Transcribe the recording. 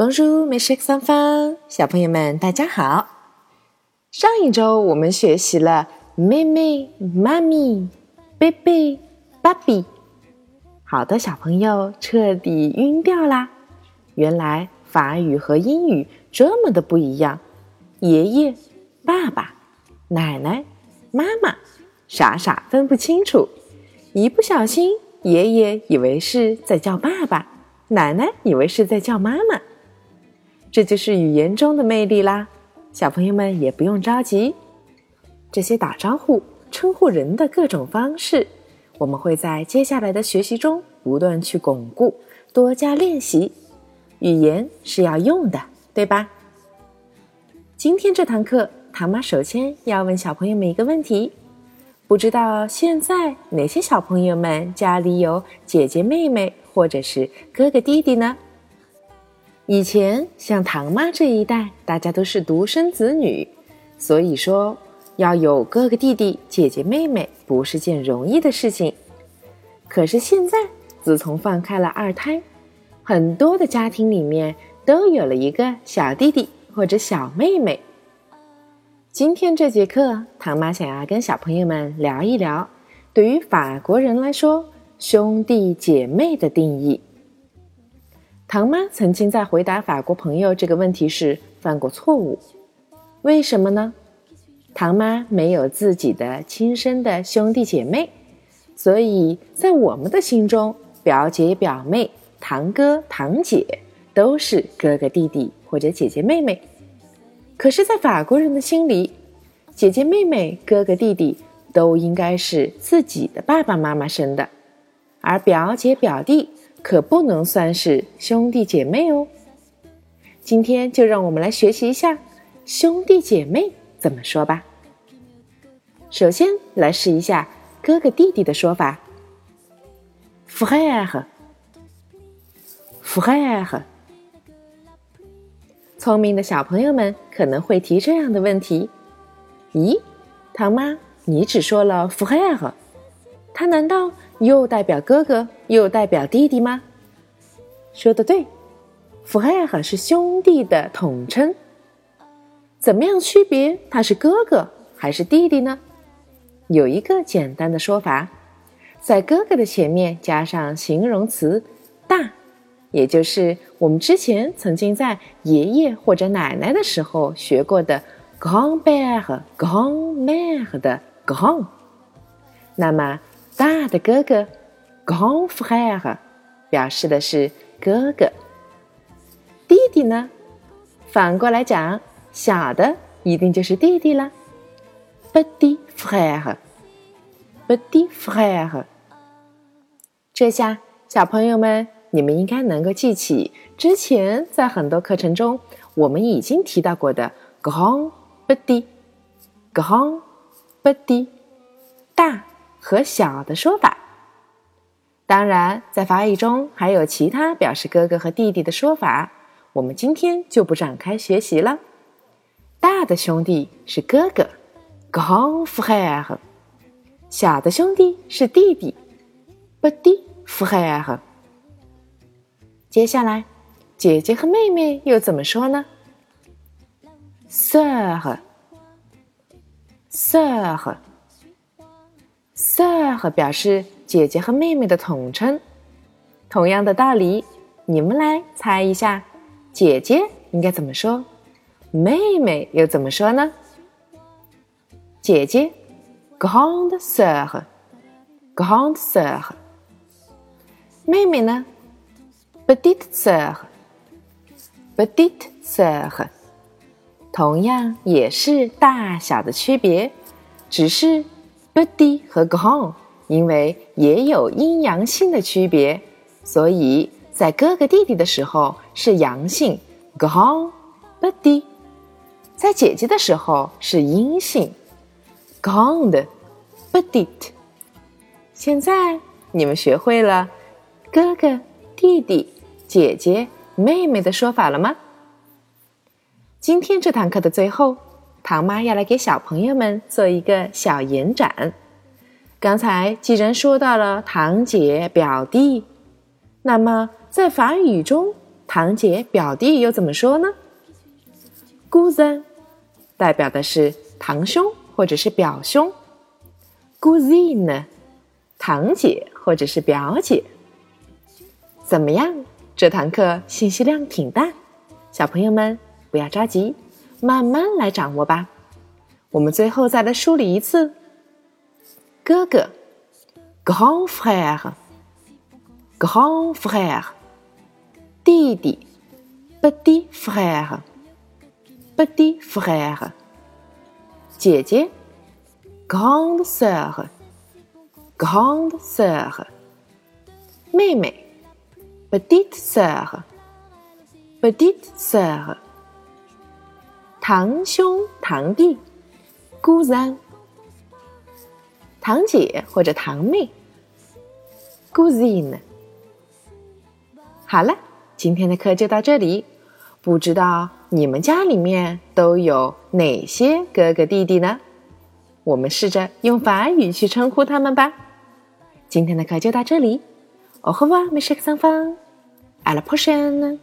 Bonjour, mes chers enfants，小朋友们，大家好。上一周我们学习了妹妹、妈咪、贝贝、芭比，好多小朋友彻底晕掉啦。原来法语和英语这么的不一样，爷爷、爸爸、奶奶、妈妈，傻傻分不清楚，一不小心，爷爷以为是在叫爸爸，奶奶以为是在叫妈妈。这就是语言中的魅力啦，小朋友们也不用着急。这些打招呼、称呼人的各种方式，我们会在接下来的学习中不断去巩固，多加练习。语言是要用的，对吧？今天这堂课，唐妈首先要问小朋友们一个问题：不知道现在哪些小朋友们家里有姐姐、妹妹，或者是哥哥、弟弟呢？以前像唐妈这一代，大家都是独生子女，所以说要有哥哥弟弟、姐姐妹妹不是件容易的事情。可是现在，自从放开了二胎，很多的家庭里面都有了一个小弟弟或者小妹妹。今天这节课，唐妈想要跟小朋友们聊一聊，对于法国人来说，兄弟姐妹的定义。唐妈曾经在回答法国朋友这个问题时犯过错误，为什么呢？唐妈没有自己的亲生的兄弟姐妹，所以在我们的心中，表姐表妹、堂哥堂姐都是哥哥弟弟或者姐姐妹妹。可是，在法国人的心里，姐姐妹妹、哥哥弟弟都应该是自己的爸爸妈妈生的，而表姐表弟。可不能算是兄弟姐妹哦。今天就让我们来学习一下兄弟姐妹怎么说吧。首先来试一下哥哥弟弟的说法，frère，frère。聪明的小朋友们可能会提这样的问题：咦，唐妈，你只说了 frère，他难道？又代表哥哥，又代表弟弟吗？说的对，frère 是兄弟的统称。怎么样区别他是哥哥还是弟弟呢？有一个简单的说法，在哥哥的前面加上形容词“大”，也就是我们之前曾经在爷爷或者奶奶的时候学过的 “grand-père”、“grand-mère” 的 “grand”。那么。大的哥哥，grand frère，表示的是哥哥。弟弟呢，反过来讲，小的一定就是弟弟了，petit frère，petit frère。这下小朋友们，你们应该能够记起之前在很多课程中我们已经提到过的 grand petit，grand petit，大。和小的说法，当然，在法语中还有其他表示哥哥和弟弟的说法，我们今天就不展开学习了。大的兄弟是哥哥，grand frère；小的兄弟是弟弟，petit frère。接下来，姐姐和妹妹又怎么说呢？sœur，sœur。Sœur 表示姐姐和妹妹的统称，同样的道理，你们来猜一下，姐姐应该怎么说？妹妹又怎么说呢？姐姐，grand sœur，grand sœur。妹妹呢？petite sœur，petite sœur。同样也是大小的区别，只是。Buddy 和 grand 因为也有阴阳性的区别，所以在哥哥弟弟的时候是阳性 grand petit，在姐姐的时候是阴性，Gond Buddyt。现在你们学会了哥哥、弟弟、姐姐、妹妹的说法了吗？今天这堂课的最后。唐妈要来给小朋友们做一个小延展。刚才既然说到了堂姐、表弟，那么在法语中，堂姐、表弟又怎么说呢？Cousin 代表的是堂兄或者是表兄，Cousine 堂姐或者是表姐。怎么样？这堂课信息量挺大，小朋友们不要着急，慢慢来掌握吧。我们最后再来梳理一次：哥哥，grand frère，grand frère。弟弟，petit frère，petit frère。姐姐，grande sœur，grande sœur。妹妹，petite sœur，petite sœur。堂兄堂弟，cousin。堂姐或者堂妹，cousine。好了。今天的课就到这里，不知道你们家里面都有哪些哥哥弟弟呢？我们试着用法语去称呼他们吧。今天的课就到这里，au revoir mes chers enfants，à la prochaine。